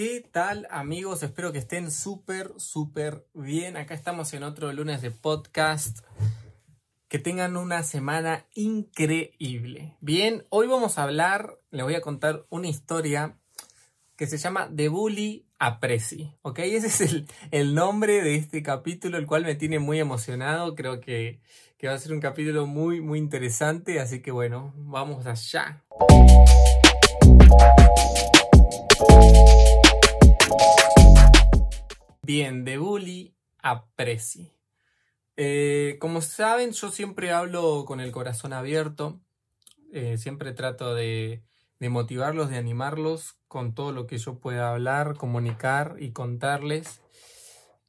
¿Qué tal amigos? Espero que estén súper, súper bien. Acá estamos en otro lunes de podcast. Que tengan una semana increíble. Bien, hoy vamos a hablar, les voy a contar una historia que se llama De Bully a Prezi. ¿Ok? Ese es el, el, nombre de este capítulo, el cual me tiene muy emocionado. Creo que, que va a ser un capítulo muy, muy interesante. Así que bueno, vamos allá. Bien, de bully a presi. Eh, como saben, yo siempre hablo con el corazón abierto. Eh, siempre trato de, de, motivarlos, de animarlos con todo lo que yo pueda hablar, comunicar y contarles.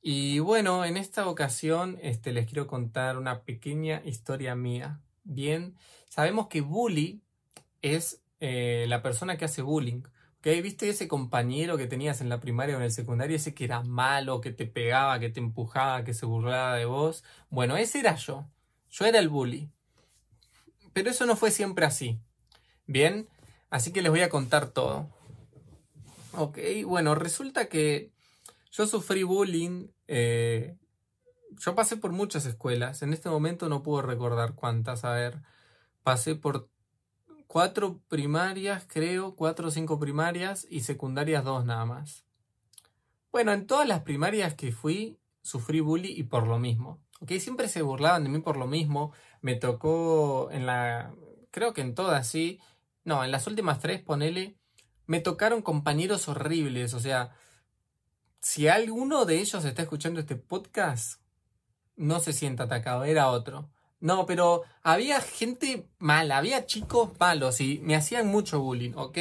Y bueno, en esta ocasión este, les quiero contar una pequeña historia mía. Bien, sabemos que bully es eh, la persona que hace bullying. ¿Viste ese compañero que tenías en la primaria o en el secundario? Ese que era malo, que te pegaba, que te empujaba, que se burlaba de vos. Bueno, ese era yo. Yo era el bully. Pero eso no fue siempre así. Bien, así que les voy a contar todo. Ok, bueno, resulta que yo sufrí bullying. Eh, yo pasé por muchas escuelas. En este momento no puedo recordar cuántas. A ver, pasé por cuatro primarias, creo, cuatro o cinco primarias y secundarias dos nada más. Bueno, en todas las primarias que fui, sufrí bullying y por lo mismo. ¿Ok? Siempre se burlaban de mí por lo mismo. Me tocó en la. Creo que en todas, sí. No, en las últimas tres, ponele. Me tocaron compañeros horribles. O sea, si alguno de ellos está escuchando este podcast, no se sienta atacado, era otro. No, pero había gente mala, había chicos malos y me hacían mucho bullying, ¿ok?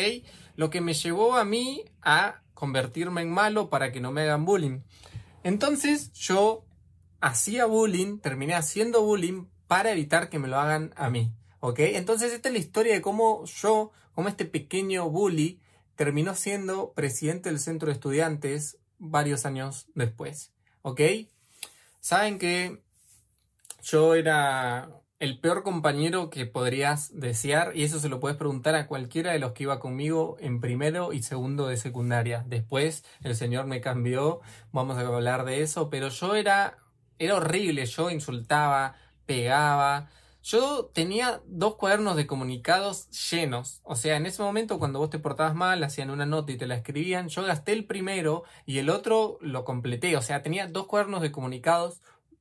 Lo que me llevó a mí a convertirme en malo para que no me hagan bullying. Entonces yo hacía bullying, terminé haciendo bullying para evitar que me lo hagan a mí, ¿ok? Entonces esta es la historia de cómo yo, como este pequeño bully, terminó siendo presidente del centro de estudiantes varios años después, ¿ok? Saben que yo era el peor compañero que podrías desear y eso se lo puedes preguntar a cualquiera de los que iba conmigo en primero y segundo de secundaria. Después el señor me cambió, vamos a hablar de eso, pero yo era era horrible, yo insultaba, pegaba. Yo tenía dos cuadernos de comunicados llenos. O sea, en ese momento cuando vos te portabas mal, hacían una nota y te la escribían, yo gasté el primero y el otro lo completé. O sea, tenía dos cuadernos de comunicados,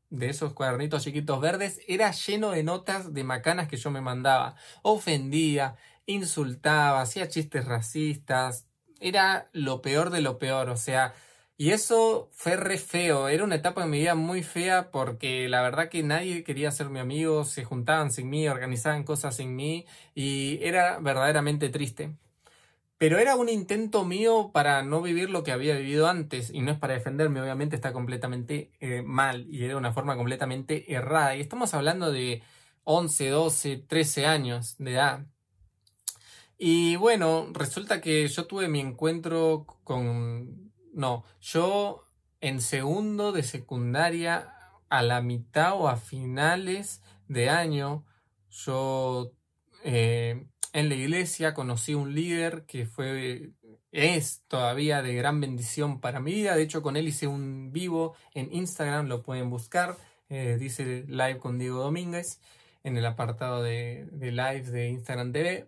de esos cuadernitos chiquitos verdes era lleno de notas de macanas que yo me mandaba. Ofendía, insultaba, hacía chistes racistas. Era lo peor de lo peor, o sea, y eso fue re feo. Era una etapa de mi vida muy fea porque la verdad que nadie quería ser mi amigo, se juntaban sin mí, organizaban cosas sin mí y era verdaderamente triste. Pero era un intento mío para no vivir lo que había vivido antes y no es para defenderme, obviamente está completamente eh, mal y era una forma completamente errada. Y estamos hablando de 11, 12, 13 años de edad. Y bueno, resulta que yo tuve mi encuentro con... No, yo en segundo de secundaria, a la mitad o a finales de año, yo... Eh, en la iglesia conocí un líder que fue es todavía de gran bendición para mi vida. De hecho, con él hice un vivo en Instagram, lo pueden buscar. Eh, dice live con Diego Domínguez en el apartado de, de live de Instagram TV.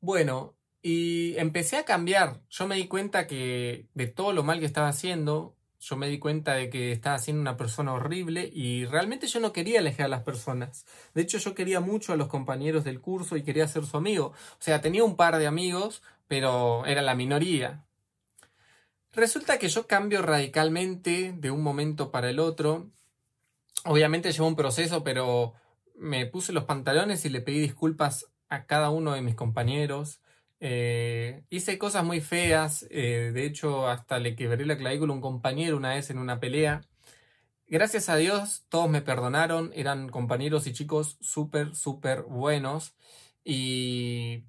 Bueno, y empecé a cambiar. Yo me di cuenta que de todo lo mal que estaba haciendo, yo me di cuenta de que estaba siendo una persona horrible y realmente yo no quería alejar a las personas. De hecho, yo quería mucho a los compañeros del curso y quería ser su amigo. O sea, tenía un par de amigos, pero era la minoría. Resulta que yo cambio radicalmente de un momento para el otro. Obviamente llevó un proceso, pero me puse los pantalones y le pedí disculpas a cada uno de mis compañeros. Eh, hice cosas muy feas, eh, de hecho hasta le quebré la clavícula a un compañero una vez en una pelea. Gracias a Dios todos me perdonaron, eran compañeros y chicos súper, súper buenos. Y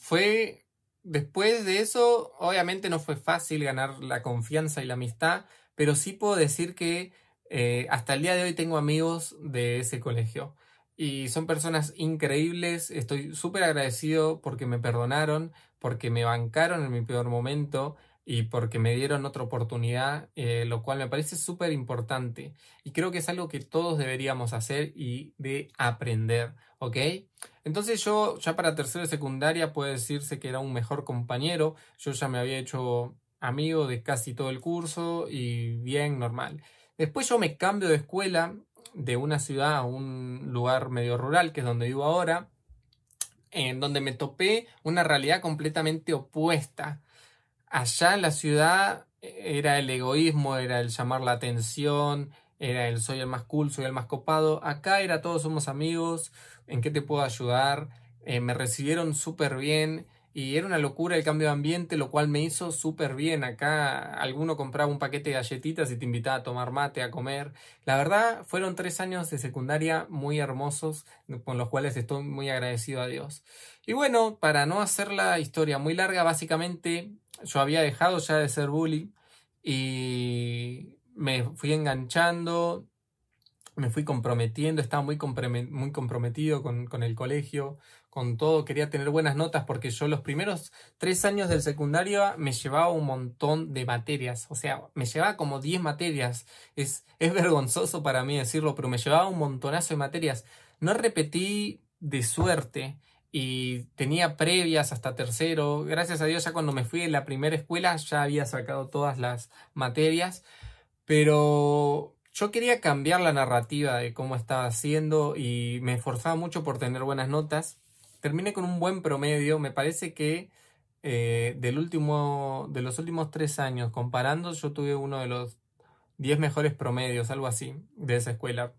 fue, después de eso, obviamente no fue fácil ganar la confianza y la amistad, pero sí puedo decir que eh, hasta el día de hoy tengo amigos de ese colegio y son personas increíbles. Estoy súper agradecido porque me perdonaron, porque me bancaron en mi peor momento y porque me dieron otra oportunidad, eh, lo cual me parece súper importante. Y creo que es algo que todos deberíamos hacer y de aprender, ¿ok? Entonces yo ya para tercera secundaria puede decirse que era un mejor compañero, yo ya me había hecho amigo de casi todo el curso y bien normal. Después yo me cambio de escuela de una ciudad a un lugar medio rural, que es donde vivo ahora, en donde me topé una realidad completamente opuesta allá en la ciudad eh, era el egoísmo, era el llamar la atención, era el soy el más cool, soy el más copado. Acá era todos somos amigos, ¿en qué te puedo ayudar? Eh, me recibieron súper bien y era una locura el cambio de ambiente, lo cual me hizo súper bien. Acá alguno compraba un paquete de galletitas y te invitaba a tomar mate, a comer. La verdad, fueron tres años de secundaria muy hermosos, con los cuales estoy muy agradecido a Dios. Y bueno, para no hacer la historia muy larga, básicamente yo había dejado ya de ser bully y me fui enganchando, me fui comprometiendo, estaba muy, muy comprometido con, con, el colegio, con todo, quería tener buenas notas porque yo los primeros tres años del secundario me llevaba un montón de materias, o sea, me llevaba como 10 materias, es, es vergonzoso para mí decirlo, pero me llevaba un montonazo de materias, no repetí de suerte, y tenía previas hasta tercero. Gracias a Dios ya cuando me fui en la primera escuela ya había sacado todas las materias, pero yo quería cambiar la narrativa de cómo estaba haciendo y me esforzaba mucho por tener buenas notas. Terminé con un buen promedio, me parece que eh, del último, de los últimos tres años comparando, yo tuve uno de los diez mejores promedios, algo así, de esa escuela.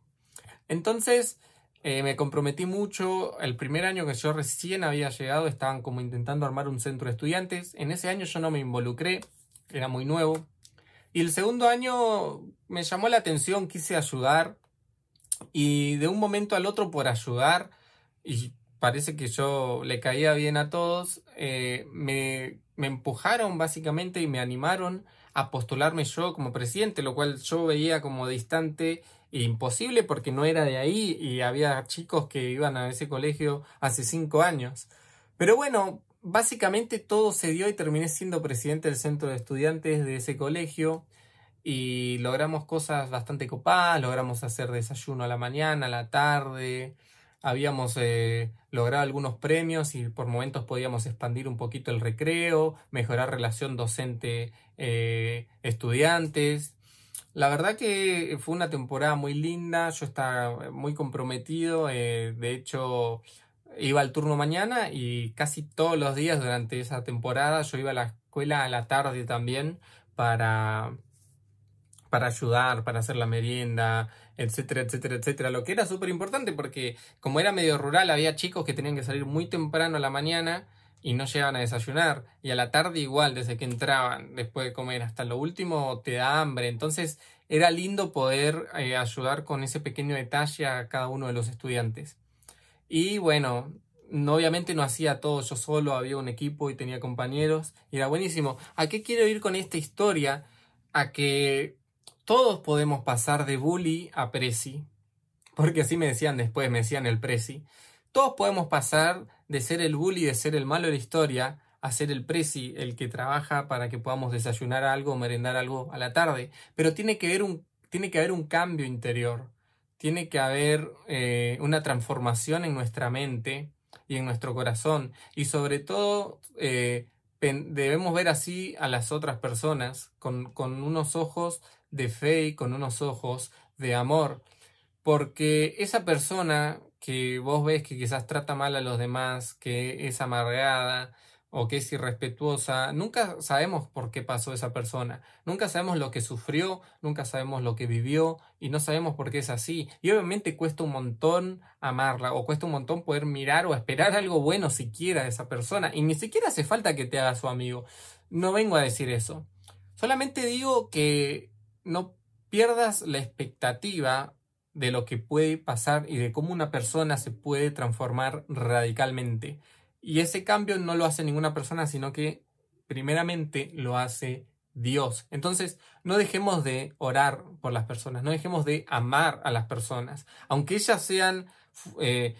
Entonces, eh, me comprometí mucho. El primer año que yo recién había llegado, estaban como intentando armar un centro de estudiantes. En ese año yo no me involucré, era muy nuevo. Y el segundo año me llamó la atención, quise ayudar. Y de un momento al otro, por ayudar, y parece que yo le caía bien a todos, eh, me, me empujaron básicamente y me animaron a postularme yo como presidente, lo cual yo veía como distante imposible porque no era de ahí y había chicos que iban a ese colegio hace cinco años. Pero bueno, básicamente todo se dio y terminé siendo presidente del centro de estudiantes de ese colegio y logramos cosas bastante copadas, logramos hacer desayuno a la mañana, a la tarde, habíamos eh, logrado algunos premios y por momentos podíamos expandir un poquito el recreo, mejorar relación docente-estudiantes. Eh, la verdad que fue una temporada muy linda, yo estaba muy comprometido, eh, de hecho iba al turno mañana y casi todos los días durante esa temporada yo iba a la escuela a la tarde también para, para ayudar, para hacer la merienda, etcétera, etcétera, etcétera, lo que era súper importante porque como era medio rural había chicos que tenían que salir muy temprano a la mañana y no llegaban a desayunar. Y a la tarde igual, desde que entraban, después de comer, hasta lo último te da hambre. Entonces era lindo poder eh, ayudar con ese pequeño detalle a cada uno de los estudiantes. Y bueno, no, obviamente no hacía todo yo solo, había un equipo y tenía compañeros. Y era buenísimo. ¿A qué quiero ir con esta historia? A que todos podemos pasar de bully a presi. Porque así me decían después, me decían el presi. Todos podemos pasar de ser el bully, de ser el malo de la historia, a ser el presi, el que trabaja para que podamos desayunar algo merendar algo a la tarde. Pero tiene que un, tiene que haber un cambio interior, tiene que haber eh, una transformación en nuestra mente y en nuestro corazón. Y sobre todo eh, debemos ver así a las otras personas con, con unos ojos de fe y con unos ojos de amor. Porque esa persona que vos ves que quizás trata mal a los demás, que es amargada o que es irrespetuosa, nunca sabemos por qué pasó esa persona, nunca sabemos lo que sufrió, nunca sabemos lo que vivió y no sabemos por qué es así. Y obviamente cuesta un montón amarla o cuesta un montón poder mirar o esperar algo bueno siquiera de esa persona y ni siquiera hace falta que te haga su amigo. No vengo a decir eso. Solamente digo que no pierdas la expectativa de lo que puede pasar y de cómo una persona se puede transformar radicalmente. Y ese cambio no lo hace ninguna persona, sino que primeramente lo hace Dios. Entonces, no dejemos de orar por las personas, no dejemos de amar a las personas, aunque ellas sean eh,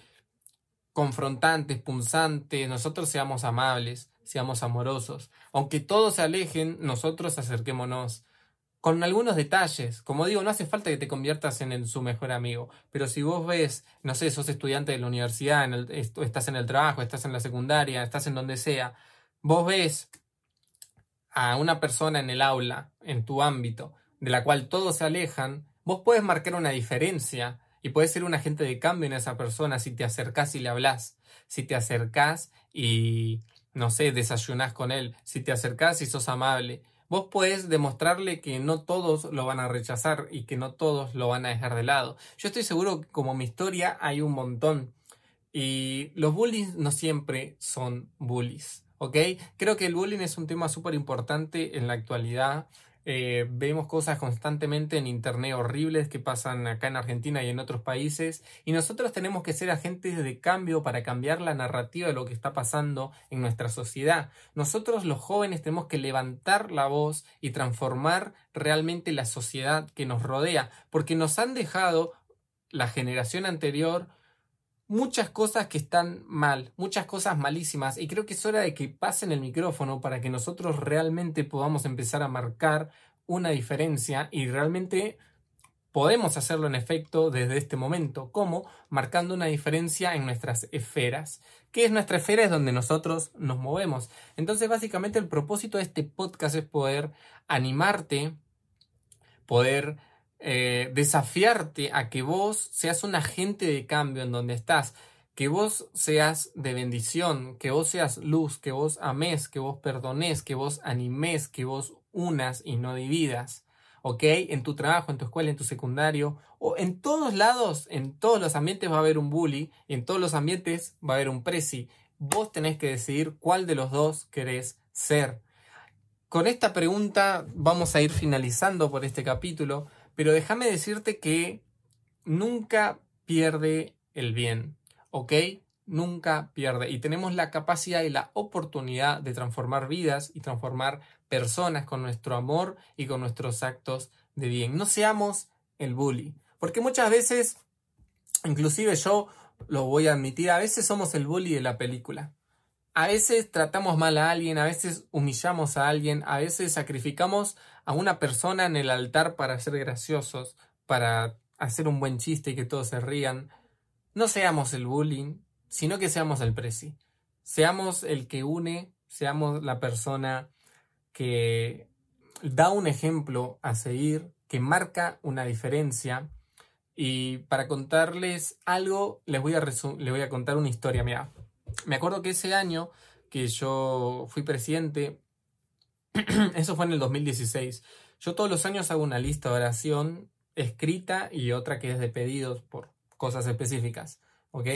confrontantes, punzantes, nosotros seamos amables, seamos amorosos. Aunque todos se alejen, nosotros acerquémonos. Con algunos detalles. Como digo, no hace falta que te conviertas en su mejor amigo. Pero si vos ves, no sé, sos estudiante de la universidad, en el, estás en el trabajo, estás en la secundaria, estás en donde sea, vos ves a una persona en el aula, en tu ámbito, de la cual todos se alejan, vos puedes marcar una diferencia y puedes ser un agente de cambio en esa persona si te acercás y le hablas, si te acercás y, no sé, desayunás con él, si te acercás y sos amable. Vos puedes demostrarle que no todos lo van a rechazar y que no todos lo van a dejar de lado. Yo estoy seguro que como mi historia hay un montón. Y los bullies no siempre son bullies. ¿ok? Creo que el bullying es un tema súper importante en la actualidad. Eh, vemos cosas constantemente en internet horribles que pasan acá en Argentina y en otros países y nosotros tenemos que ser agentes de cambio para cambiar la narrativa de lo que está pasando en nuestra sociedad. Nosotros los jóvenes tenemos que levantar la voz y transformar realmente la sociedad que nos rodea porque nos han dejado la generación anterior muchas cosas que están mal, muchas cosas malísimas, y creo que es hora de que pasen el micrófono para que nosotros realmente podamos empezar a marcar una diferencia y realmente podemos hacerlo en efecto desde este momento, como marcando una diferencia en nuestras esferas. ¿Qué es nuestra esfera? Es donde nosotros nos movemos. Entonces, básicamente el propósito de este podcast es poder animarte, poder eh, desafiarte a que vos seas un agente de cambio en donde estás, que vos seas de bendición, que vos seas luz, que vos ames, que vos perdones, que vos animes, que vos unas y no dividas. ¿Ok? En tu trabajo, en tu escuela, en tu secundario, o en todos lados, en todos los ambientes va a haber un bully, en todos los ambientes va a haber un presi. Vos tenés que decidir cuál de los dos querés ser. Con esta pregunta vamos a ir finalizando por este capítulo. Pero déjame decirte que nunca pierde el bien, ¿ok? Nunca pierde. Y tenemos la capacidad y la oportunidad de transformar vidas y transformar personas con nuestro amor y con nuestros actos de bien. No seamos el bully. Porque muchas veces, inclusive yo lo voy a admitir, a veces somos el bully de la película. A veces tratamos mal a alguien, a veces humillamos a alguien, a veces sacrificamos a una persona en el altar para ser graciosos, para hacer un buen chiste y que todos se rían. No seamos el bullying, sino que seamos el presi. Seamos el que une, seamos la persona que da un ejemplo a seguir, que marca una diferencia. Y para contarles algo, les voy a, les voy a contar una historia. Mira, me acuerdo que ese año que yo fui presidente, eso fue en el 2016, yo todos los años hago una lista de oración escrita y otra que es de pedidos por cosas específicas, ¿ok?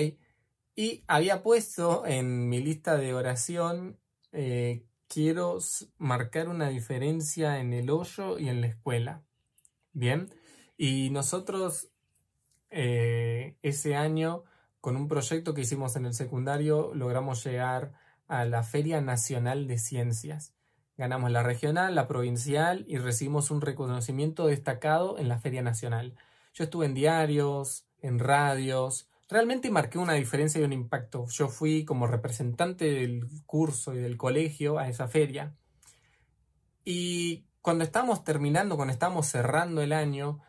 Y había puesto en mi lista de oración, eh, quiero marcar una diferencia en el hoyo y en la escuela, ¿bien? Y nosotros eh, ese año con un proyecto que hicimos en el secundario logramos llegar a la Feria Nacional de Ciencias. Ganamos la regional, la provincial y recibimos un reconocimiento destacado en la Feria Nacional. Yo estuve en diarios, en radios, realmente marqué una diferencia y un impacto. Yo fui como representante del curso y del colegio a esa feria. Y cuando estábamos terminando, cuando estábamos cerrando el año,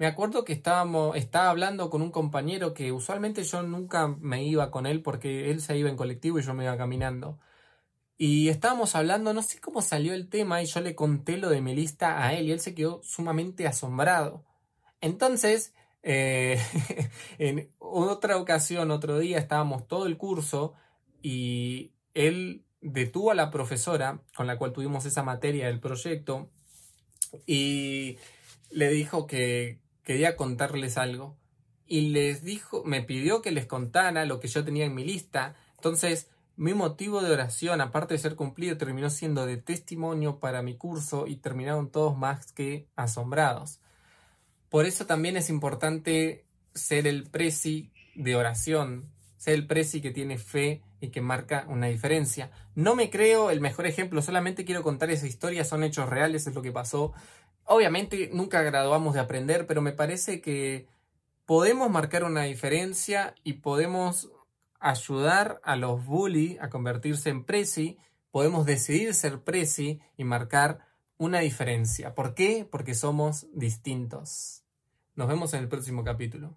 me acuerdo que estábamos, estaba hablando con un compañero que usualmente yo nunca me iba con él porque él se iba en colectivo y yo me iba caminando. Y estábamos hablando, no sé cómo salió el tema y yo le conté lo de mi lista a él y él se quedó sumamente asombrado. Entonces, eh, en otra ocasión, otro día, estábamos todo el curso y él detuvo a la profesora con la cual tuvimos esa materia del proyecto y le dijo que, quería contarles algo y les dijo, me pidió que les contara lo que yo tenía en mi lista. Entonces, mi motivo de oración, aparte de ser cumplido, terminó siendo de testimonio para mi curso y terminaron todos más que asombrados. Por eso también es importante ser el presi de oración, ser el presi que tiene fe y que marca una diferencia. No me creo el mejor ejemplo, solamente quiero contar esa historia, son hechos reales, es lo que pasó Obviamente nunca graduamos de aprender, pero me parece que podemos marcar una diferencia y podemos ayudar a los bully a convertirse en presi podemos decidir ser presi y marcar una diferencia. ¿Por qué? Porque somos distintos. Nos vemos en el próximo capítulo.